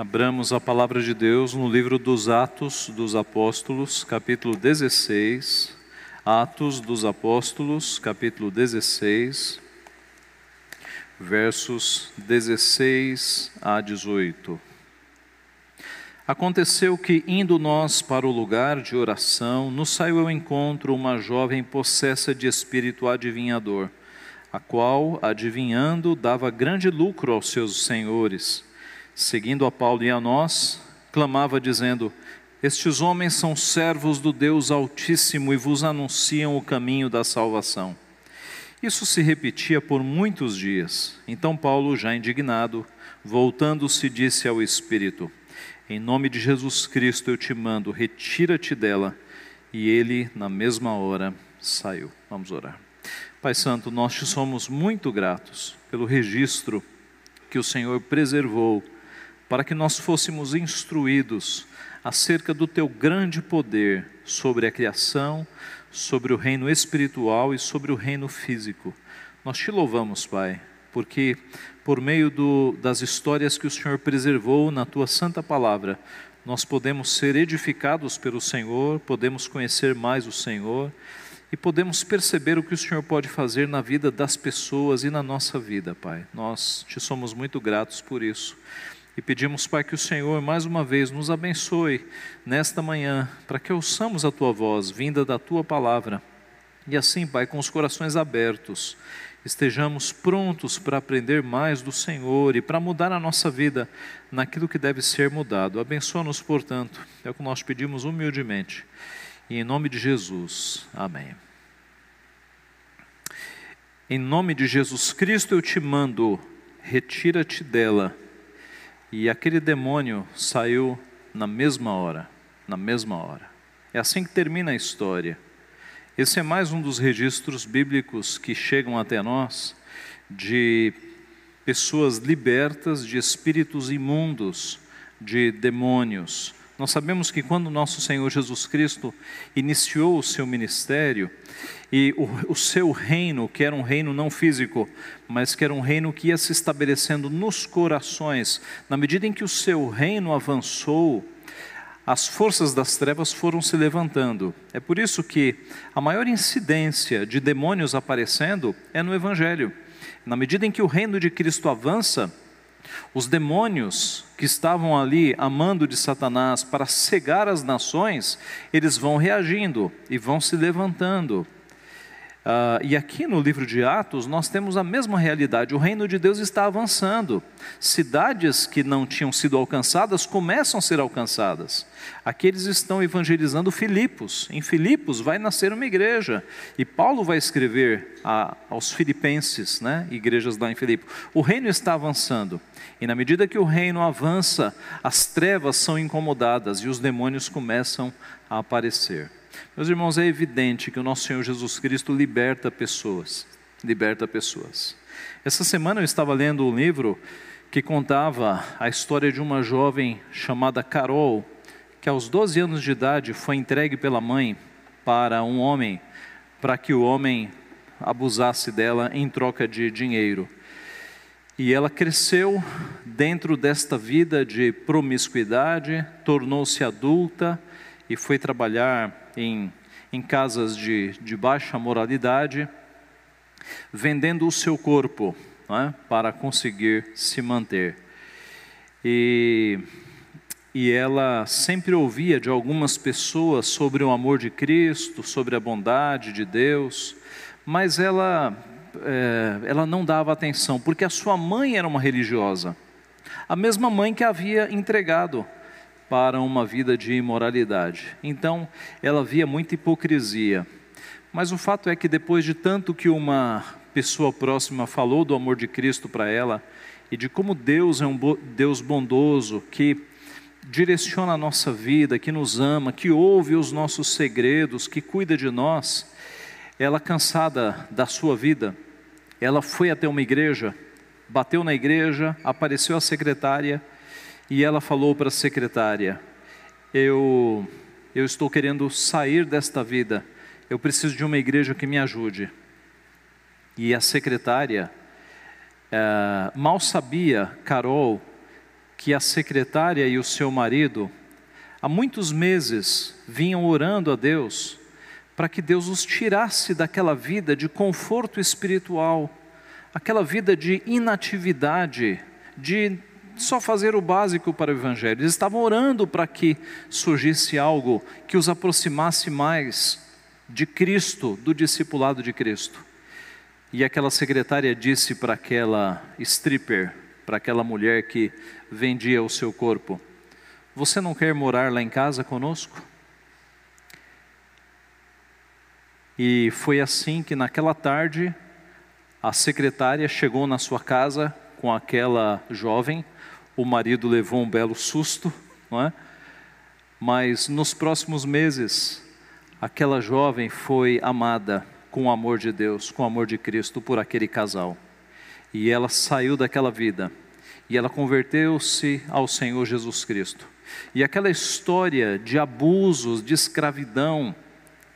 abramos a palavra de Deus no livro dos Atos dos Apóstolos, capítulo 16. Atos dos Apóstolos, capítulo 16, versos 16 a 18. Aconteceu que, indo nós para o lugar de oração, nos saiu ao encontro uma jovem possessa de espírito adivinhador, a qual, adivinhando, dava grande lucro aos seus senhores. Seguindo a Paulo e a nós, clamava, dizendo: Estes homens são servos do Deus Altíssimo e vos anunciam o caminho da salvação. Isso se repetia por muitos dias. Então Paulo, já indignado, voltando-se, disse ao Espírito: em nome de Jesus Cristo eu te mando, retira-te dela. E ele, na mesma hora, saiu. Vamos orar. Pai Santo, nós te somos muito gratos pelo registro que o Senhor preservou para que nós fôssemos instruídos acerca do teu grande poder sobre a criação, sobre o reino espiritual e sobre o reino físico. Nós te louvamos, Pai, porque por meio do, das histórias que o Senhor preservou na tua santa palavra, nós podemos ser edificados pelo Senhor, podemos conhecer mais o Senhor e podemos perceber o que o Senhor pode fazer na vida das pessoas e na nossa vida, Pai. Nós te somos muito gratos por isso. E pedimos, Pai, que o Senhor mais uma vez nos abençoe nesta manhã, para que ouçamos a tua voz vinda da tua palavra. E assim, Pai, com os corações abertos, estejamos prontos para aprender mais do Senhor e para mudar a nossa vida naquilo que deve ser mudado. Abençoa-nos, portanto, é o que nós pedimos humildemente. E em nome de Jesus, amém. Em nome de Jesus Cristo eu te mando, retira-te dela. E aquele demônio saiu na mesma hora, na mesma hora. É assim que termina a história. Esse é mais um dos registros bíblicos que chegam até nós de pessoas libertas de espíritos imundos, de demônios. Nós sabemos que quando nosso Senhor Jesus Cristo iniciou o seu ministério e o, o, seu reino, que era um reino não físico, mas que era um reino que ia se estabelecendo nos corações, na medida em que o seu reino avançou, as forças das trevas foram se levantando. É por isso que a maior incidência de demônios aparecendo é no Evangelho. Na medida em que o reino de Cristo avança, os demônios que estavam ali amando de Satanás para cegar as nações, eles vão reagindo e vão se levantando. Uh, e aqui no livro de Atos nós temos a mesma realidade. O reino de Deus está avançando. Cidades que não tinham sido alcançadas começam a ser alcançadas. Aqui eles estão evangelizando Filipos. Em Filipos vai nascer uma igreja. E Paulo vai escrever a, aos filipenses, né, igrejas lá em Filipos. O reino está avançando. E na medida que o reino avança, as trevas são incomodadas e os demônios começam a aparecer. Meus irmãos, é evidente que o nosso Senhor Jesus Cristo liberta pessoas, liberta pessoas. Essa semana eu estava lendo um livro que contava a história de uma jovem chamada Carol, que aos 12 anos de idade foi entregue pela mãe para um homem, para que o homem abusasse dela em troca de dinheiro. E ela cresceu dentro desta vida de promiscuidade, tornou-se adulta e foi trabalhar em, em casas de, de baixa moralidade, vendendo o seu corpo é? para conseguir se manter. E, e ela sempre ouvia de algumas pessoas sobre o amor de Cristo, sobre a bondade de Deus, mas ela, é, ela não dava atenção, porque a sua mãe era uma religiosa, a mesma mãe que havia entregado para uma vida de imoralidade. Então, ela via muita hipocrisia. Mas o fato é que depois de tanto que uma pessoa próxima falou do amor de Cristo para ela e de como Deus é um Deus bondoso que direciona a nossa vida, que nos ama, que ouve os nossos segredos, que cuida de nós, ela cansada da sua vida, ela foi até uma igreja, bateu na igreja, apareceu a secretária e ela falou para a secretária: eu, eu estou querendo sair desta vida, eu preciso de uma igreja que me ajude. E a secretária, é, mal sabia, Carol, que a secretária e o seu marido, há muitos meses, vinham orando a Deus para que Deus os tirasse daquela vida de conforto espiritual, aquela vida de inatividade, de só fazer o básico para o Evangelho. Eles estavam orando para que surgisse algo que os aproximasse mais de Cristo, do discipulado de Cristo. E aquela secretária disse para aquela stripper, para aquela mulher que vendia o seu corpo: Você não quer morar lá em casa conosco? E foi assim que naquela tarde a secretária chegou na sua casa com aquela jovem. O marido levou um belo susto, não é? Mas nos próximos meses, aquela jovem foi amada com o amor de Deus, com o amor de Cristo por aquele casal. E ela saiu daquela vida e ela converteu-se ao Senhor Jesus Cristo. E aquela história de abusos, de escravidão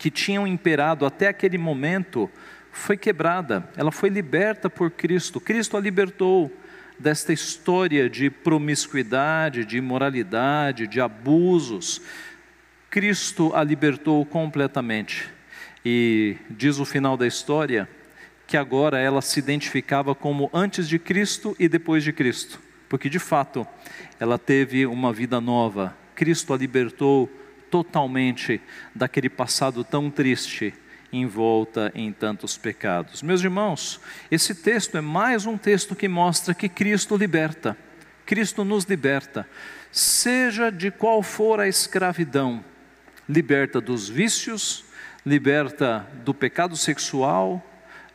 que tinham imperado até aquele momento foi quebrada, ela foi liberta por Cristo. Cristo a libertou desta história de promiscuidade, de imoralidade, de abusos. Cristo a libertou completamente. E diz o final da história que agora ela se identificava como antes de Cristo e depois de Cristo, porque de fato ela teve uma vida nova. Cristo a libertou totalmente daquele passado tão triste envolta em tantos pecados. Meus irmãos, esse texto é mais um texto que mostra que Cristo liberta. Cristo nos liberta, seja de qual for a escravidão, liberta dos vícios, liberta do pecado sexual,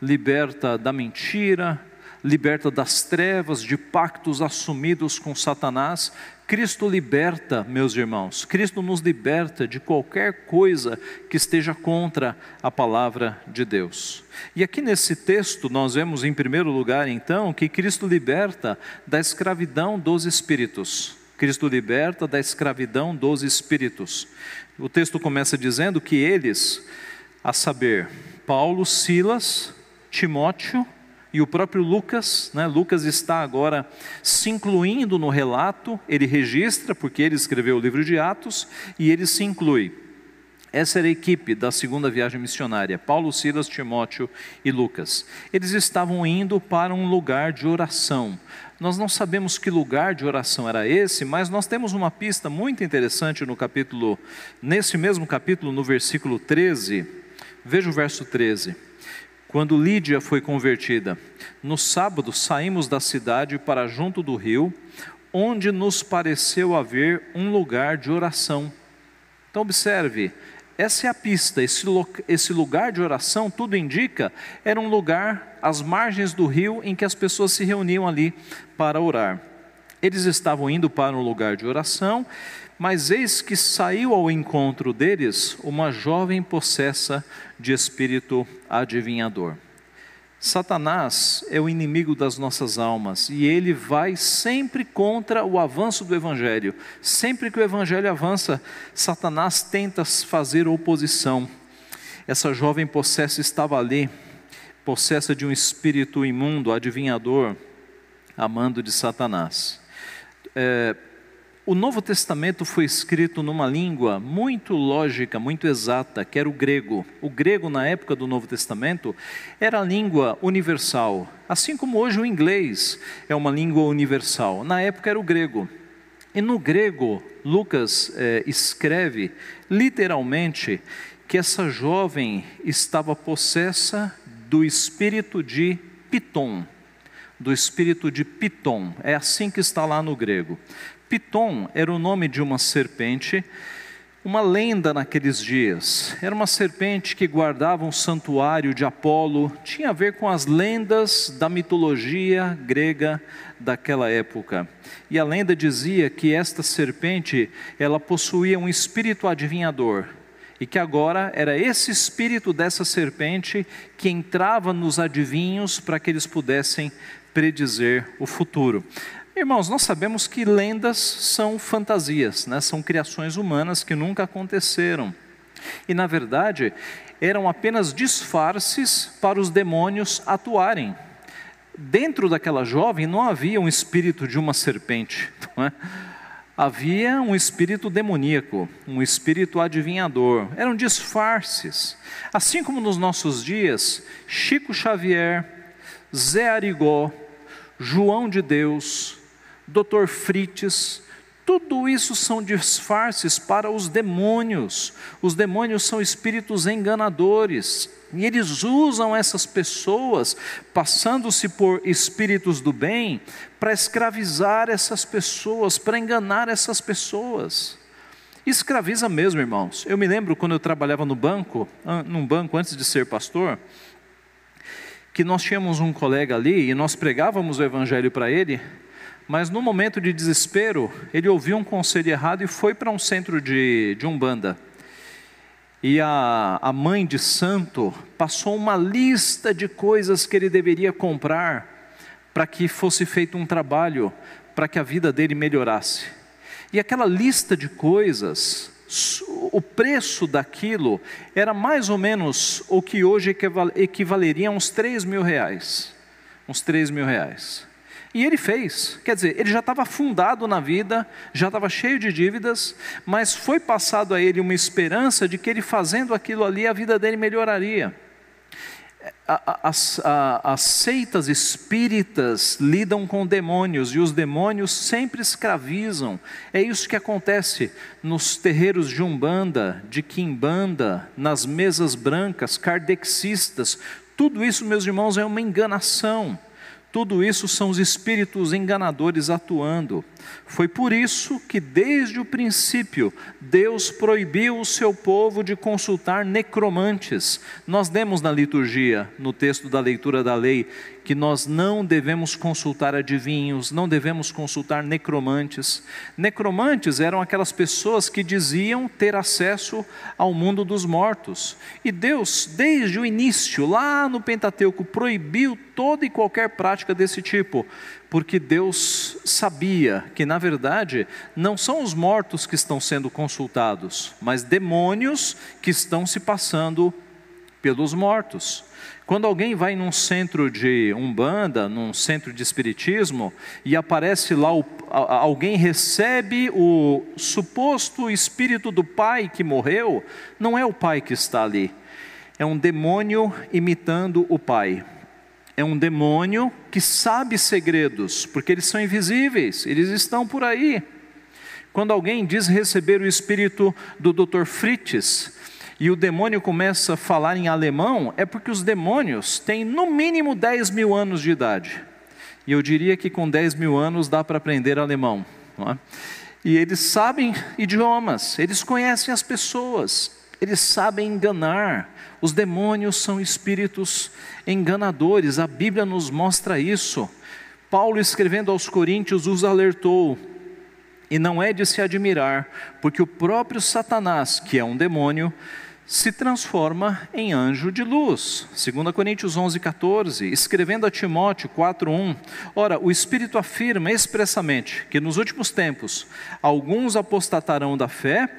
liberta da mentira, liberta das trevas, de pactos assumidos com Satanás. Cristo liberta, meus irmãos, Cristo nos liberta de qualquer coisa que esteja contra a palavra de Deus. E aqui nesse texto nós vemos em primeiro lugar então que Cristo liberta da escravidão dos espíritos. Cristo liberta da escravidão dos espíritos. O texto começa dizendo que eles, a saber, Paulo, Silas, Timóteo e o próprio Lucas, né, Lucas está agora se incluindo no relato, ele registra, porque ele escreveu o livro de Atos, e ele se inclui. Essa era a equipe da segunda viagem missionária, Paulo, Silas, Timóteo e Lucas. Eles estavam indo para um lugar de oração. Nós não sabemos que lugar de oração era esse, mas nós temos uma pista muito interessante no capítulo, nesse mesmo capítulo, no versículo 13. Veja o verso 13. Quando Lídia foi convertida, no sábado saímos da cidade para junto do rio, onde nos pareceu haver um lugar de oração. Então, observe, essa é a pista, esse, esse lugar de oração, tudo indica, era um lugar às margens do rio em que as pessoas se reuniam ali para orar. Eles estavam indo para um lugar de oração, mas eis que saiu ao encontro deles uma jovem possessa de espírito adivinhador. Satanás é o inimigo das nossas almas e ele vai sempre contra o avanço do Evangelho. Sempre que o Evangelho avança, Satanás tenta fazer oposição. Essa jovem possessa estava ali, possessa de um espírito imundo, adivinhador, amando de Satanás. É, o Novo Testamento foi escrito numa língua muito lógica, muito exata, que era o grego. O grego, na época do Novo Testamento, era a língua universal. Assim como hoje o inglês é uma língua universal. Na época era o grego. E no grego, Lucas é, escreve literalmente que essa jovem estava possessa do espírito de Piton do espírito de Piton. É assim que está lá no grego. Piton era o nome de uma serpente, uma lenda naqueles dias. Era uma serpente que guardava um santuário de Apolo, tinha a ver com as lendas da mitologia grega daquela época. E a lenda dizia que esta serpente, ela possuía um espírito adivinhador, e que agora era esse espírito dessa serpente que entrava nos adivinhos para que eles pudessem predizer o futuro. Irmãos, nós sabemos que lendas são fantasias, né? são criações humanas que nunca aconteceram. E, na verdade, eram apenas disfarces para os demônios atuarem. dentro daquela jovem não havia um espírito de uma serpente, é? havia um espírito demoníaco, um espírito adivinhador, eram disfarces. Assim como nos nossos dias, Chico Xavier, Zé Arigó, João de Deus, Dr. Frites, tudo isso são disfarces para os demônios. Os demônios são espíritos enganadores. E eles usam essas pessoas, passando-se por espíritos do bem, para escravizar essas pessoas, para enganar essas pessoas. Escraviza mesmo, irmãos. Eu me lembro quando eu trabalhava no banco, num banco antes de ser pastor, que nós tínhamos um colega ali e nós pregávamos o evangelho para ele, mas no momento de desespero, ele ouviu um conselho errado e foi para um centro de, de umbanda. E a, a mãe de santo passou uma lista de coisas que ele deveria comprar para que fosse feito um trabalho para que a vida dele melhorasse. E aquela lista de coisas, o preço daquilo era mais ou menos o que hoje equivaleria a uns 3 mil reais. Uns 3 mil reais. E ele fez, quer dizer, ele já estava fundado na vida, já estava cheio de dívidas, mas foi passado a ele uma esperança de que ele fazendo aquilo ali a vida dele melhoraria. As, as, seitas espíritas lidam com demônios e os demônios sempre escravizam. É isso que acontece nos terreiros de Umbanda, de Quimbanda, nas mesas brancas, kardexistas. Tudo isso, meus irmãos, é uma enganação. Tudo isso são os espíritos enganadores atuando. Foi por isso que, desde o princípio, Deus proibiu o seu povo de consultar necromantes. Nós demos na liturgia, no texto da leitura da lei, que nós não devemos consultar adivinhos, não devemos consultar necromantes. Necromantes eram aquelas pessoas que diziam ter acesso ao mundo dos mortos. E Deus, desde o início, lá no Pentateuco, proibiu toda e qualquer prática desse tipo, porque Deus sabia que, na verdade, não são os mortos que estão sendo consultados, mas demônios que estão se passando pelos mortos. Quando alguém vai num centro de umbanda, num centro de espiritismo, e aparece lá, o, alguém recebe o suposto espírito do pai que morreu, não é o pai que está ali, é um demônio imitando o pai. É um demônio que sabe segredos, porque eles são invisíveis, eles estão por aí. Quando alguém diz receber o espírito do Dr. Fritz, e o demônio começa a falar em alemão, é porque os demônios têm no mínimo 10 mil anos de idade. E eu diria que com 10 mil anos dá para aprender alemão. É? E eles sabem idiomas, eles conhecem as pessoas, eles sabem enganar. Os demônios são espíritos enganadores, a Bíblia nos mostra isso. Paulo, escrevendo aos Coríntios, os alertou. E não é de se admirar, porque o próprio Satanás, que é um demônio, se transforma em anjo de luz. 2 Coríntios 11, 14, escrevendo a Timóteo 4:1. Ora, o Espírito afirma expressamente que nos últimos tempos alguns apostatarão da fé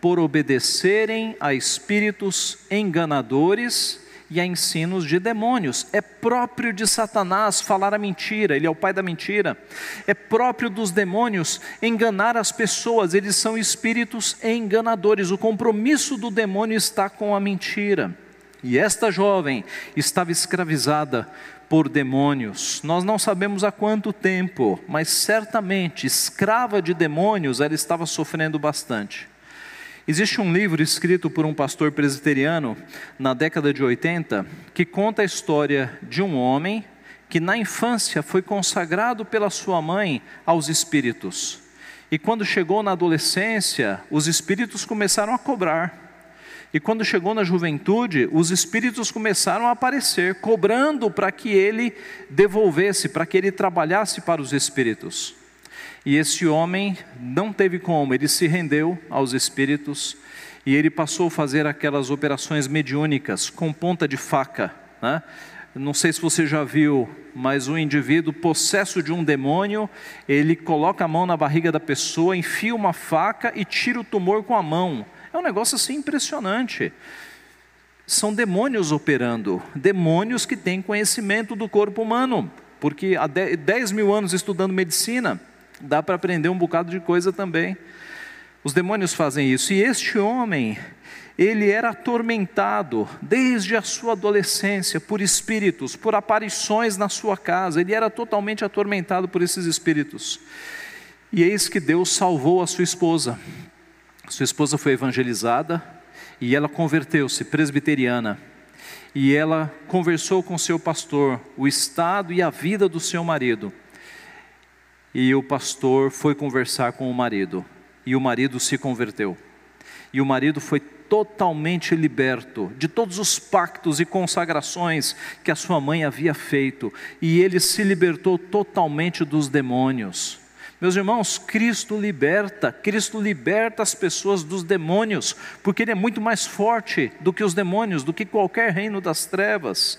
por obedecerem a espíritos enganadores e a ensinos de demônios. É próprio de Satanás falar a mentira, ele é o pai da mentira. É próprio dos demônios enganar as pessoas, eles são espíritos enganadores. O compromisso do demônio está com a mentira. E esta jovem estava escravizada por demônios. Nós não sabemos há quanto tempo, mas certamente, escrava de demônios, ela estava sofrendo bastante. Existe um livro escrito por um pastor presbiteriano na década de 80 que conta a história de um homem que na infância foi consagrado pela sua mãe aos espíritos. E quando chegou na adolescência, os espíritos começaram a cobrar. E quando chegou na juventude, os espíritos começaram a aparecer, cobrando para que ele devolvesse, para que ele trabalhasse para os espíritos. E esse homem não teve como, ele se rendeu aos espíritos e ele passou a fazer aquelas operações mediúnicas com ponta de faca. Né? Não sei se você já viu, mas o indivíduo possesso de um demônio, ele coloca a mão na barriga da pessoa, enfia uma faca e tira o tumor com a mão. É um negócio assim impressionante. São demônios operando, demônios que têm conhecimento do corpo humano. porque há 10 mil anos estudando medicina, dá para aprender um bocado de coisa também. Os demônios fazem isso, e este homem, ele era atormentado desde a sua adolescência por espíritos, por aparições na sua casa, ele era totalmente atormentado por esses espíritos. E eis que Deus salvou a sua esposa. Sua esposa foi evangelizada e ela converteu-se presbiteriana. E ela conversou com seu pastor o estado e a vida do seu marido. E o pastor foi conversar com o marido, e o marido se converteu. E o marido foi totalmente liberto de todos os pactos e consagrações que a sua mãe havia feito, e ele se libertou totalmente dos demônios. Meus irmãos, Cristo liberta, Cristo liberta as pessoas dos demônios, porque Ele é muito mais forte do que os demônios, do que qualquer reino das trevas.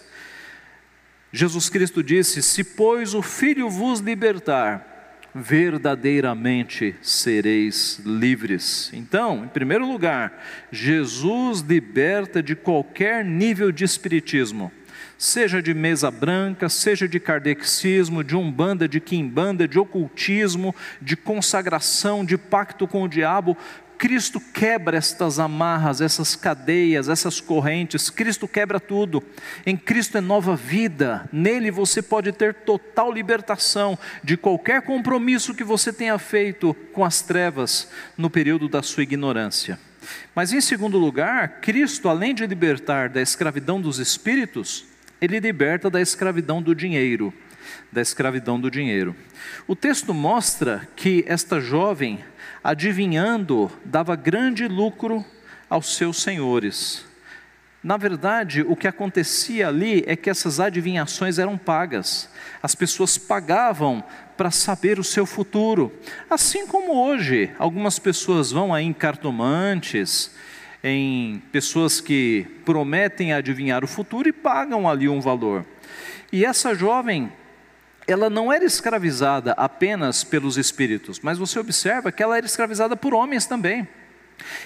Jesus Cristo disse: Se, pois, o Filho vos libertar, verdadeiramente sereis livres. Então, em primeiro lugar, Jesus liberta de qualquer nível de espiritismo, seja de mesa branca, seja de kardexismo, de umbanda, de quimbanda, de ocultismo, de consagração, de pacto com o diabo, Cristo quebra estas amarras, essas cadeias, essas correntes, Cristo quebra tudo. Em Cristo é nova vida, nele você pode ter total libertação de qualquer compromisso que você tenha feito com as trevas no período da sua ignorância. Mas em segundo lugar, Cristo, além de libertar da escravidão dos espíritos, ele liberta da escravidão do dinheiro, da escravidão do dinheiro. O texto mostra que esta jovem adivinhando, dava grande lucro aos seus senhores. Na verdade, o que acontecia ali é que essas adivinhações eram pagas. As pessoas pagavam para saber o seu futuro. Assim como hoje, algumas pessoas vão aí em cartomantes, em pessoas que prometem adivinhar o futuro e pagam ali um valor. E essa jovem ela não era escravizada apenas pelos espíritos, mas você observa que ela era escravizada por homens também.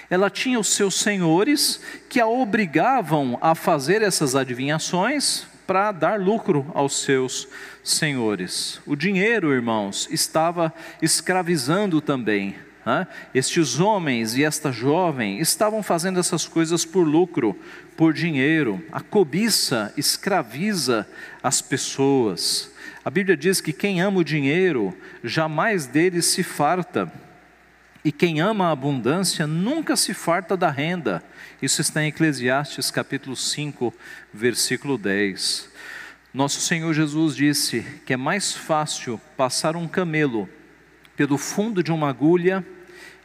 Ela tinha os seus senhores que a obrigavam a fazer essas adivinhações para dar lucro aos seus senhores. O dinheiro, irmãos, estava escravizando também. Né? Estes homens e esta jovem estavam fazendo essas coisas por lucro, por dinheiro. A cobiça escraviza as pessoas. A Bíblia diz que quem ama o dinheiro, jamais dele se farta. E quem ama a abundância nunca se farta da renda. Isso está em Eclesiastes capítulo 5, versículo 10. Nosso Senhor Jesus disse que é mais fácil passar um camelo pelo fundo de uma agulha,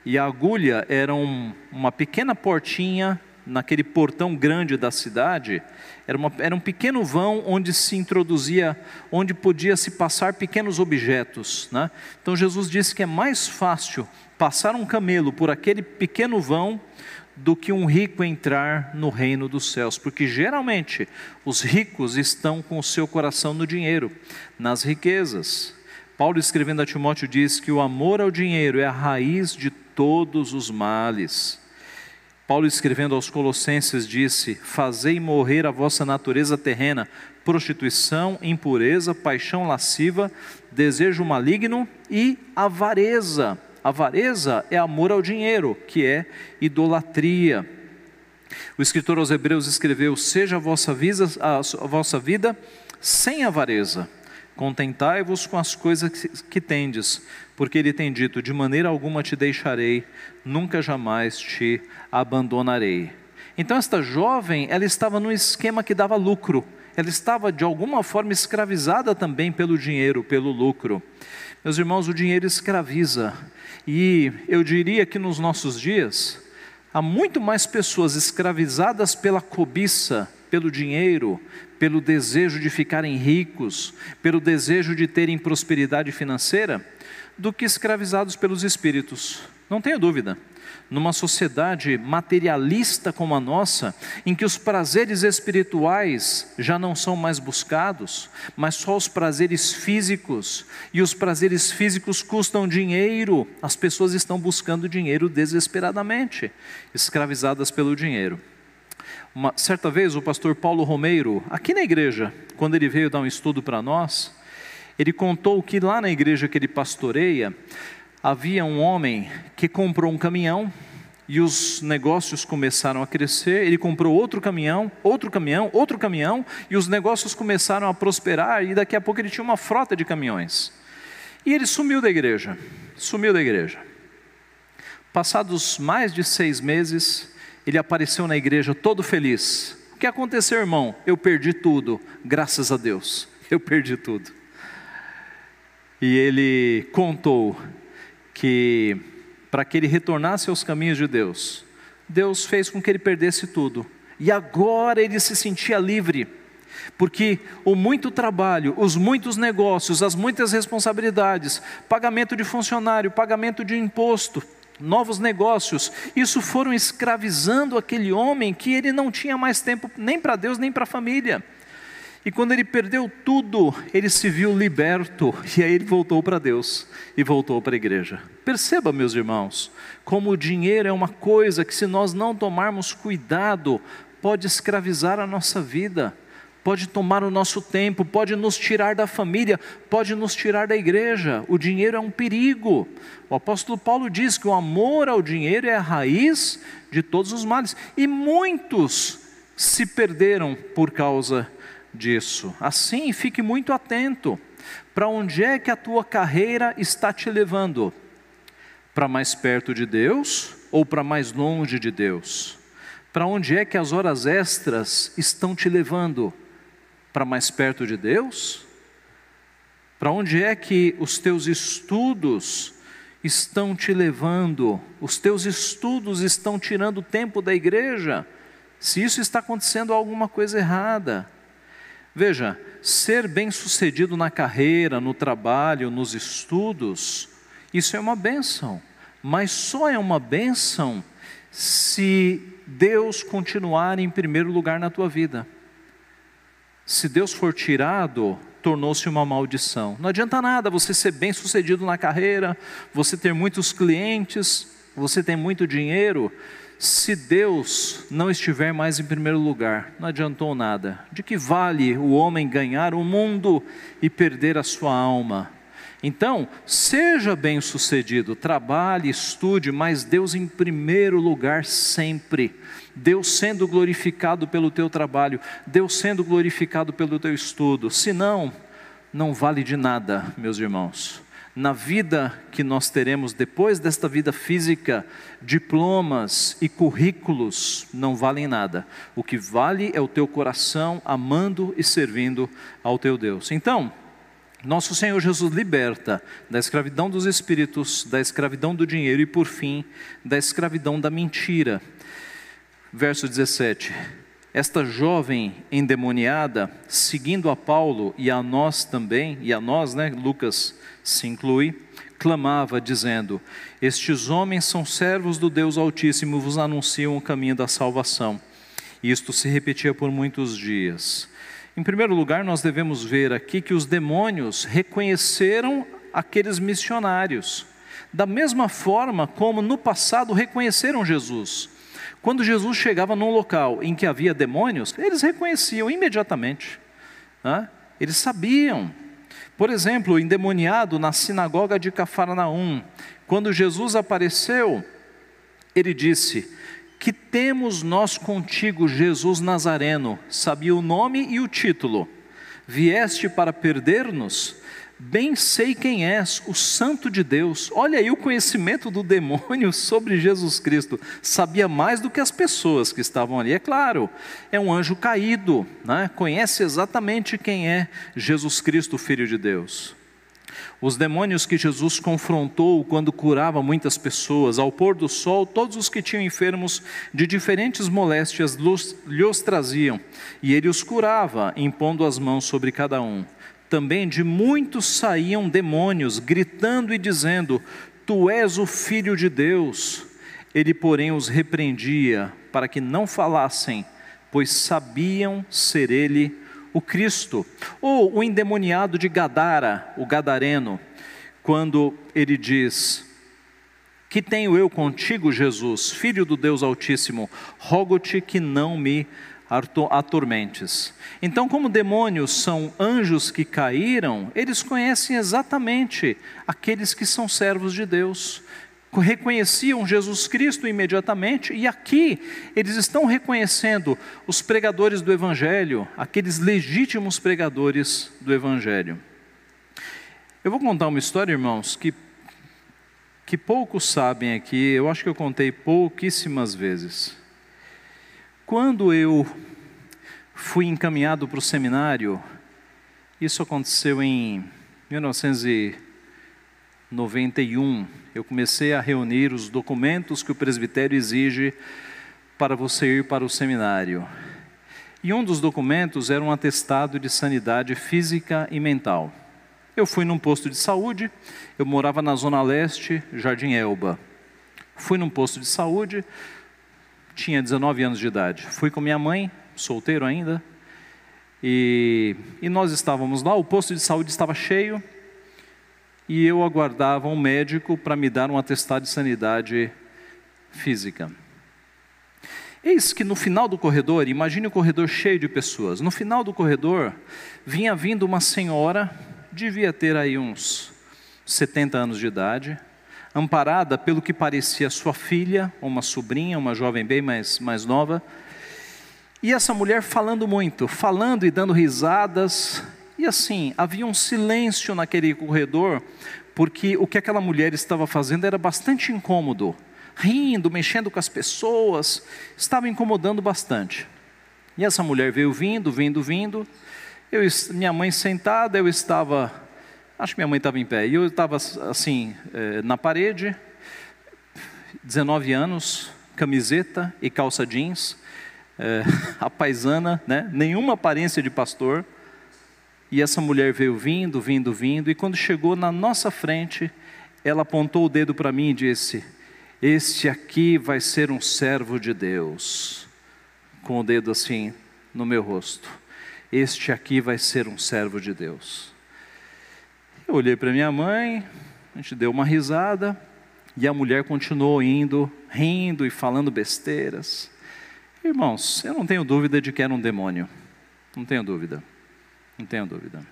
e a agulha era um, uma pequena portinha naquele portão grande da cidade, era, uma, era um pequeno vão onde se introduzia, onde podia se passar pequenos objetos. Né? Então Jesus disse que é mais fácil passar um camelo por aquele pequeno vão do que um rico entrar no reino dos céus, porque geralmente os ricos estão com o seu coração no dinheiro, nas riquezas. Paulo escrevendo a Timóteo diz que o amor ao dinheiro é a raiz de todos os males. Paulo, escrevendo aos Colossenses, disse: Fazei morrer a vossa natureza terrena, prostituição, impureza, paixão lasciva, desejo maligno e avareza. Avareza é amor ao dinheiro, que é idolatria. O escritor aos Hebreus escreveu: Seja a vossa vida, a vossa vida sem avareza, contentai-vos com as coisas que, que tendes, porque ele tem dito: De maneira alguma te deixarei, nunca jamais te abandonarei. Então, esta jovem, ela estava num esquema que dava lucro, ela estava de alguma forma escravizada também pelo dinheiro, pelo lucro. Meus irmãos, o dinheiro escraviza, e eu diria que nos nossos dias, há muito mais pessoas escravizadas pela cobiça, pelo dinheiro, pelo desejo de ficarem ricos, pelo desejo de terem prosperidade financeira, do que escravizados pelos espíritos. Não tenha dúvida. Numa sociedade materialista como a nossa, em que os prazeres espirituais já não são mais buscados, mas só os prazeres físicos, e os prazeres físicos custam dinheiro, as pessoas estão buscando dinheiro desesperadamente, escravizadas pelo dinheiro. Uma certa vez o pastor Paulo Romeiro, aqui na igreja, quando ele veio dar um estudo para nós, Ele contou que lá na igreja que ele pastoreia, havia um homem que comprou um caminhão e os negócios começaram a crescer. Ele comprou outro caminhão, outro caminhão, outro caminhão, e os negócios começaram a prosperar. E daqui a pouco ele tinha uma frota de caminhões. E ele sumiu da igreja. Sumiu da igreja. Passados mais de seis meses, ele apareceu na igreja todo feliz. O que aconteceu, irmão? Eu perdi tudo, graças a Deus. Eu perdi tudo. E ele contou que para que ele retornasse aos caminhos de Deus, Deus fez com que ele perdesse tudo. E agora ele se sentia livre, porque o muito trabalho, os muitos negócios, as muitas responsabilidades, pagamento de funcionário, pagamento de imposto, novos negócios, isso foram escravizando aquele homem que ele não tinha mais tempo nem para Deus nem para a família. E quando ele perdeu tudo, ele se viu liberto, e aí ele voltou para Deus e voltou para a igreja. Perceba, meus irmãos, como o dinheiro é uma coisa que, se nós não tomarmos cuidado, pode escravizar a nossa vida, pode tomar o nosso tempo, pode nos tirar da família, pode nos tirar da igreja. O dinheiro é um perigo. O apóstolo Paulo diz que o amor ao dinheiro é a raiz de todos os males, e muitos se perderam por causa disso. Assim, fique muito atento. Para onde é que a tua carreira está te levando? Para mais perto de Deus ou para mais longe de Deus? Para onde é que as horas extras estão te levando? Para mais perto de Deus? Para onde é que os teus estudos estão te levando? Os teus estudos estão tirando tempo da igreja? Se isso está acontecendo, alguma coisa errada. Veja, ser bem-sucedido na carreira, no trabalho, nos estudos, isso é uma benção, mas só é uma benção se Deus continuar em primeiro lugar na tua vida. Se Deus for tirado, tornou-se uma maldição. Não adianta nada você ser bem-sucedido na carreira, você ter muitos clientes, você ter muito dinheiro, se Deus não estiver mais em primeiro lugar, não adiantou nada. De que vale o homem ganhar o mundo e perder a sua alma? Então, seja bem-sucedido, trabalhe, estude, mas Deus em primeiro lugar sempre. Deus sendo glorificado pelo teu trabalho, Deus sendo glorificado pelo teu estudo. Senão, não vale de nada, meus irmãos na vida que nós teremos depois desta vida física, diplomas e currículos não valem nada. O que vale é o teu coração amando e servindo ao teu Deus. Então, nosso Senhor Jesus liberta da escravidão dos espíritos, da escravidão do dinheiro e, por fim, da escravidão da mentira. Verso 17. Esta jovem endemoniada, seguindo a Paulo e a nós também, e a nós, né, Lucas se inclui, clamava, dizendo: Estes homens são servos do Deus Altíssimo, vos anunciam o caminho da salvação. Isto se repetia por muitos dias. Em primeiro lugar, nós devemos ver aqui que os demônios reconheceram aqueles missionários, da mesma forma como no passado reconheceram Jesus. Quando Jesus chegava num local em que havia demônios, eles reconheciam imediatamente, né? eles sabiam por exemplo, o endemoniado na sinagoga de Cafarnaum, quando Jesus apareceu, ele disse: Que temos nós contigo, Jesus Nazareno? Sabia o nome e o título. Vieste para perder-nos? Bem sei quem és, o Santo de Deus. Olha aí o conhecimento do demônio sobre Jesus Cristo. Sabia mais do que as pessoas que estavam ali. É claro, é um anjo caído, né? conhece exatamente quem é Jesus Cristo, Filho de Deus. Os demônios que Jesus confrontou quando curava muitas pessoas, ao pôr do sol, todos os que tinham enfermos de diferentes moléstias lhes traziam, e ele os curava, impondo as mãos sobre cada um também de muitos saíam demônios, gritando e dizendo: Tu és o filho de Deus. Ele, porém, os repreendia para que não falassem, pois sabiam ser ele o Cristo. Ou o endemoniado de Gadara, o gadareno, quando ele diz: Que tenho eu contigo, Jesus, filho do Deus Altíssimo, rogo-te que não me atormentes. Então, como demônios são anjos que caíram, eles conhecem exatamente aqueles que são servos de Deus. Reconheciam Jesus Cristo imediatamente, e aqui eles estão reconhecendo os pregadores do Evangelho, aqueles legítimos pregadores do Evangelho. Eu vou contar uma história, irmãos, que, que poucos sabem aqui, eu acho que eu contei pouquíssimas vezes. Quando eu fui encaminhado para o seminário, isso aconteceu em 1991. Eu comecei a reunir os documentos que o presbitério exige para você ir para o seminário. E um dos documentos era um atestado de sanidade física e mental. Eu fui num posto de saúde, eu morava na Zona Leste, Jardim Elba. Fui num posto de saúde, tinha 19 anos de idade. Fui com minha mãe, solteiro ainda, e, e nós estávamos lá, o posto de saúde estava cheio, e eu aguardava um médico para me dar um atestado de sanidade física. Eis que no final do corredor, imagine o corredor cheio de pessoas, no final do corredor vinha vindo uma senhora, devia ter aí uns 70 anos de idade, amparada pelo que parecia sua filha, uma sobrinha, uma jovem bem mais, mais nova. E essa mulher falando muito, falando e dando risadas. E assim, havia um silêncio naquele corredor, porque o que aquela mulher estava fazendo era bastante incômodo. Rindo, mexendo com as pessoas, estava incomodando bastante. E essa mulher veio vindo, vindo, vindo. Eu, minha mãe sentada, eu estava Acho que minha mãe estava em pé. E eu estava assim, eh, na parede, 19 anos, camiseta e calça jeans, é, a paisana, né? nenhuma aparência de pastor. E essa mulher veio vindo, vindo, vindo, e quando chegou na nossa frente, ela apontou o dedo para mim e disse: Este aqui vai ser um servo de Deus. Com o dedo assim no meu rosto. Este aqui vai ser um servo de Deus. Eu olhei para minha mãe, a gente deu uma risada, e a mulher continuou indo, rindo e falando besteiras. Irmãos, eu não tenho dúvida de que era um demônio. Não tenho dúvida. Não tenho dúvida.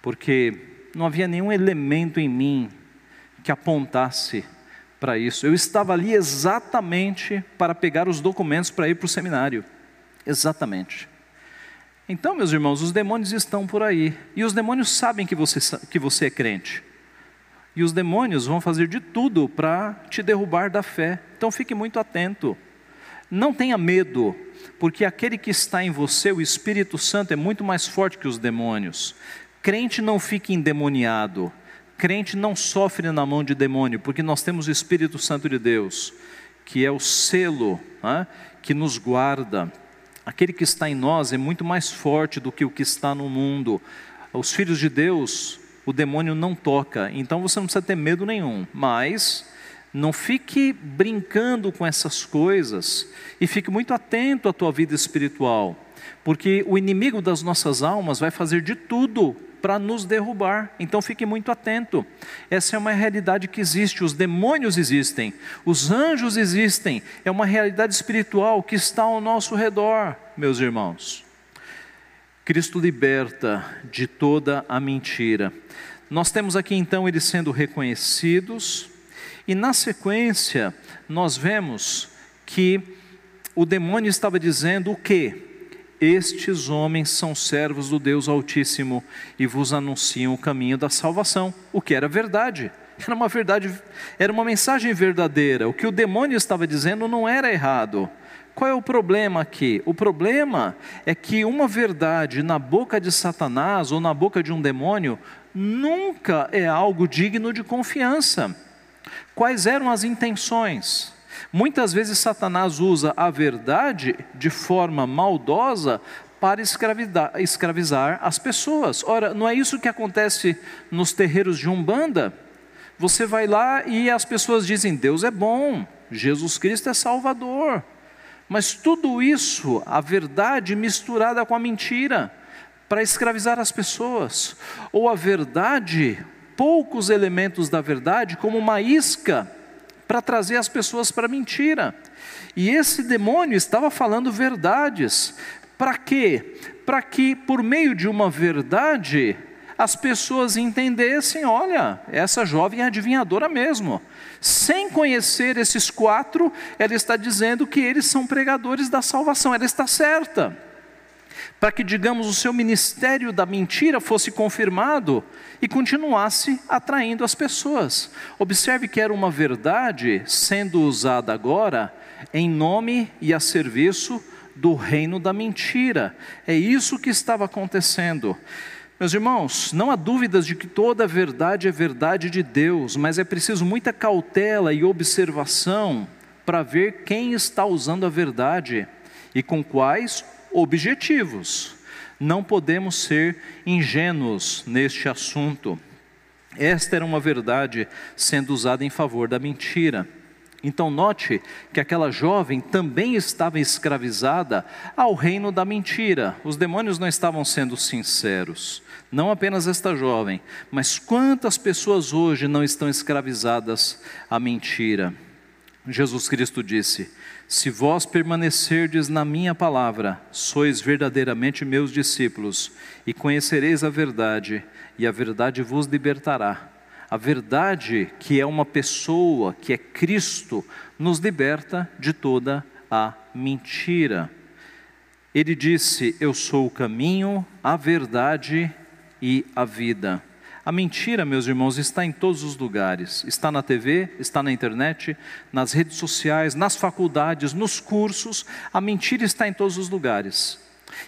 Porque não havia nenhum elemento em mim que apontasse para isso. Eu estava ali exatamente para pegar os documentos para ir para o seminário. Exatamente. Então, meus irmãos, os demônios estão por aí. E os demônios sabem que você, que você é crente. E os demônios vão fazer de tudo para te derrubar da fé. Então, fique muito atento. Não tenha medo, porque aquele que está em você, o Espírito Santo, é muito mais forte que os demônios. Crente não fica endemoniado. Crente não sofre na mão de demônio, porque nós temos o Espírito Santo de Deus, que é o selo né, que nos guarda Aquele que está em nós é muito mais forte do que o que está no mundo. Os filhos de Deus, o demônio não toca, então você não precisa ter medo nenhum, mas não fique brincando com essas coisas e fique muito atento à tua vida espiritual, porque o inimigo das nossas almas vai fazer de tudo para nos derrubar. Então fique muito atento. Essa é uma realidade que existe, os demônios existem, os anjos existem, é uma realidade espiritual que está ao nosso redor, meus irmãos. Cristo liberta de toda a mentira. Nós temos aqui então eles sendo reconhecidos, e na sequência nós vemos que o demônio estava dizendo o que? Estes homens são servos do Deus Altíssimo e vos anunciam o caminho da salvação, o que era verdade. Era uma verdade, era uma mensagem verdadeira. O que o demônio estava dizendo não era errado. Qual é o problema aqui? O problema é que uma verdade na boca de Satanás ou na boca de um demônio nunca é algo digno de confiança. Quais eram as intenções? Muitas vezes Satanás usa a verdade de forma maldosa para escravizar as pessoas. Ora, não é isso que acontece nos terreiros de Umbanda? Você vai lá e as pessoas dizem: Deus é bom, Jesus Cristo é Salvador. Mas tudo isso, a verdade misturada com a mentira, para escravizar as pessoas. Ou a verdade, poucos elementos da verdade, como uma isca para trazer as pessoas para a mentira. E esse demônio estava falando verdades. Para quê? Para que por meio de uma verdade as pessoas entendessem: olha, essa jovem é adivinhadora mesmo. Sem conhecer esses quatro, ela está dizendo que eles são pregadores da salvação, ela está certa. Para que, digamos, o seu ministério da mentira fosse confirmado e continuasse atraindo as pessoas. Observe que era uma verdade sendo usada agora em nome e a serviço do reino da mentira. É isso que estava acontecendo. Meus irmãos, não há dúvidas de que toda verdade é verdade de Deus, mas é preciso muita cautela e observação para ver quem está usando a verdade e com quais objetivos. Não podemos ser ingênuos neste assunto. Esta era uma verdade sendo usada em favor da mentira. Então, note que aquela jovem também estava escravizada ao reino da mentira. Os demônios não estavam sendo sinceros. Não apenas esta jovem, mas quantas pessoas hoje não estão escravizadas à mentira? Jesus Cristo disse: Se vós permanecerdes na minha palavra, sois verdadeiramente meus discípulos, e conhecereis a verdade, e a verdade vos libertará. A verdade, que é uma pessoa, que é Cristo, nos liberta de toda a mentira. Ele disse: Eu sou o caminho, a verdade e a vida. A mentira, meus irmãos, está em todos os lugares. Está na TV, está na internet, nas redes sociais, nas faculdades, nos cursos. A mentira está em todos os lugares.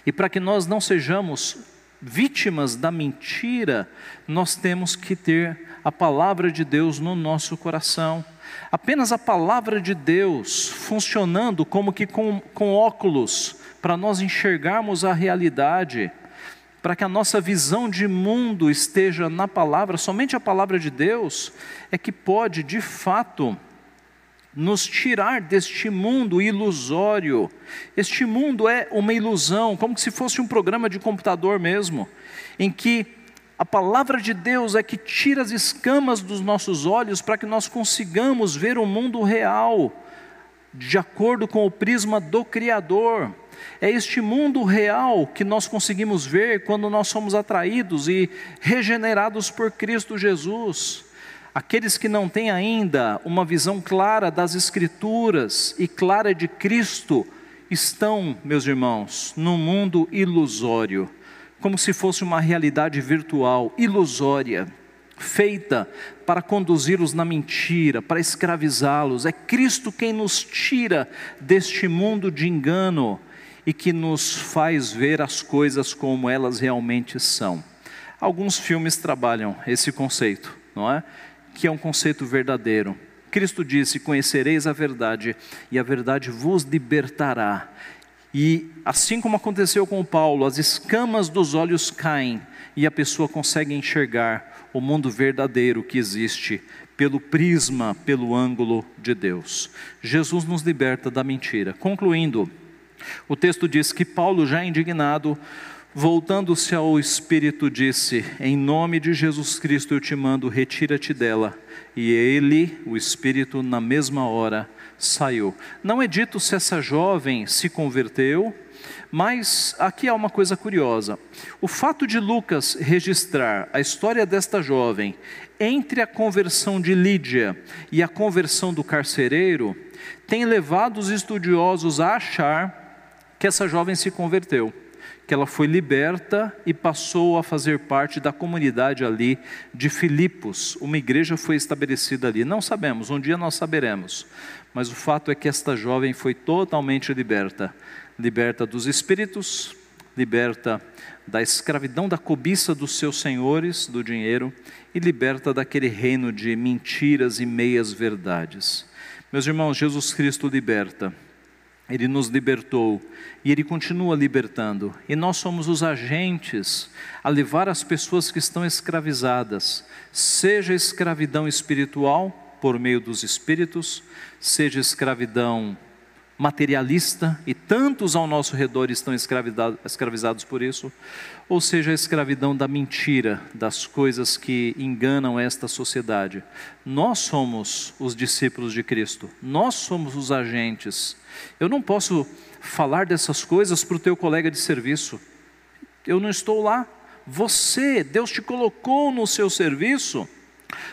E para que nós não sejamos vítimas da mentira, nós temos que ter a palavra de Deus no nosso coração. Apenas a palavra de Deus funcionando como que com, com óculos, para nós enxergarmos a realidade, para que a nossa visão de mundo esteja na palavra, somente a palavra de Deus, é que pode, de fato, nos tirar deste mundo ilusório. Este mundo é uma ilusão, como se fosse um programa de computador mesmo, em que a palavra de Deus é que tira as escamas dos nossos olhos para que nós consigamos ver o mundo real, de acordo com o prisma do Criador. É este mundo real que nós conseguimos ver quando nós somos atraídos e regenerados por Cristo Jesus. Aqueles que não têm ainda uma visão clara das Escrituras e clara de Cristo, estão, meus irmãos, num mundo ilusório como se fosse uma realidade virtual, ilusória, feita para conduzi-los na mentira, para escravizá-los. É Cristo quem nos tira deste mundo de engano e que nos faz ver as coisas como elas realmente são. Alguns filmes trabalham esse conceito, não é? Que é um conceito verdadeiro. Cristo disse: Conhecereis a verdade, e a verdade vos libertará. E assim como aconteceu com Paulo, as escamas dos olhos caem e a pessoa consegue enxergar o mundo verdadeiro que existe pelo prisma, pelo ângulo de Deus. Jesus nos liberta da mentira. Concluindo, o texto diz que Paulo, já indignado, voltando-se ao Espírito, disse: Em nome de Jesus Cristo eu te mando, retira-te dela. E ele, o Espírito, na mesma hora, saiu. Não é dito se essa jovem se converteu, mas aqui há uma coisa curiosa. O fato de Lucas registrar a história desta jovem entre a conversão de Lídia e a conversão do carcereiro tem levado os estudiosos a achar que essa jovem se converteu que ela foi liberta e passou a fazer parte da comunidade ali de Filipos. Uma igreja foi estabelecida ali. Não sabemos, um dia nós saberemos. Mas o fato é que esta jovem foi totalmente liberta liberta dos espíritos, liberta da escravidão da cobiça dos seus senhores, do dinheiro, e liberta daquele reino de mentiras e meias verdades. Meus irmãos, Jesus Cristo liberta ele nos libertou e Ele continua libertando. E nós somos os agentes a levar as pessoas que estão escravizadas, seja escravidão espiritual, por meio dos espíritos, seja escravidão materialista e tantos ao nosso redor estão escravizados por isso, ou seja, a escravidão da mentira, das coisas que enganam esta sociedade. Nós somos os discípulos de Cristo, nós somos os agentes. Eu não posso falar dessas coisas para o teu colega de serviço, eu não estou lá. Você, Deus te colocou no seu serviço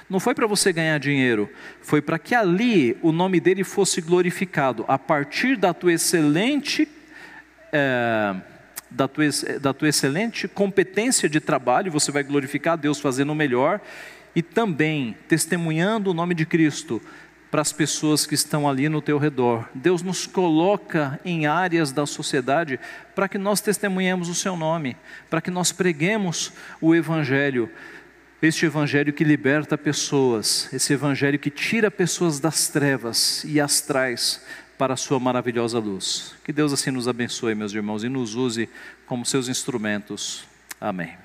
não foi para você ganhar dinheiro, foi para que ali o nome dele fosse glorificado, a partir da tua excelente. É, da tua, da tua excelente competência de trabalho, você vai glorificar Deus fazendo o melhor e também testemunhando o nome de Cristo para as pessoas que estão ali no teu redor. Deus nos coloca em áreas da sociedade para que nós testemunhemos o seu nome, para que nós preguemos o evangelho este evangelho que liberta pessoas, esse evangelho que tira pessoas das trevas e as traz para a sua maravilhosa luz. Que Deus assim nos abençoe, meus irmãos, e nos use como seus instrumentos. Amém.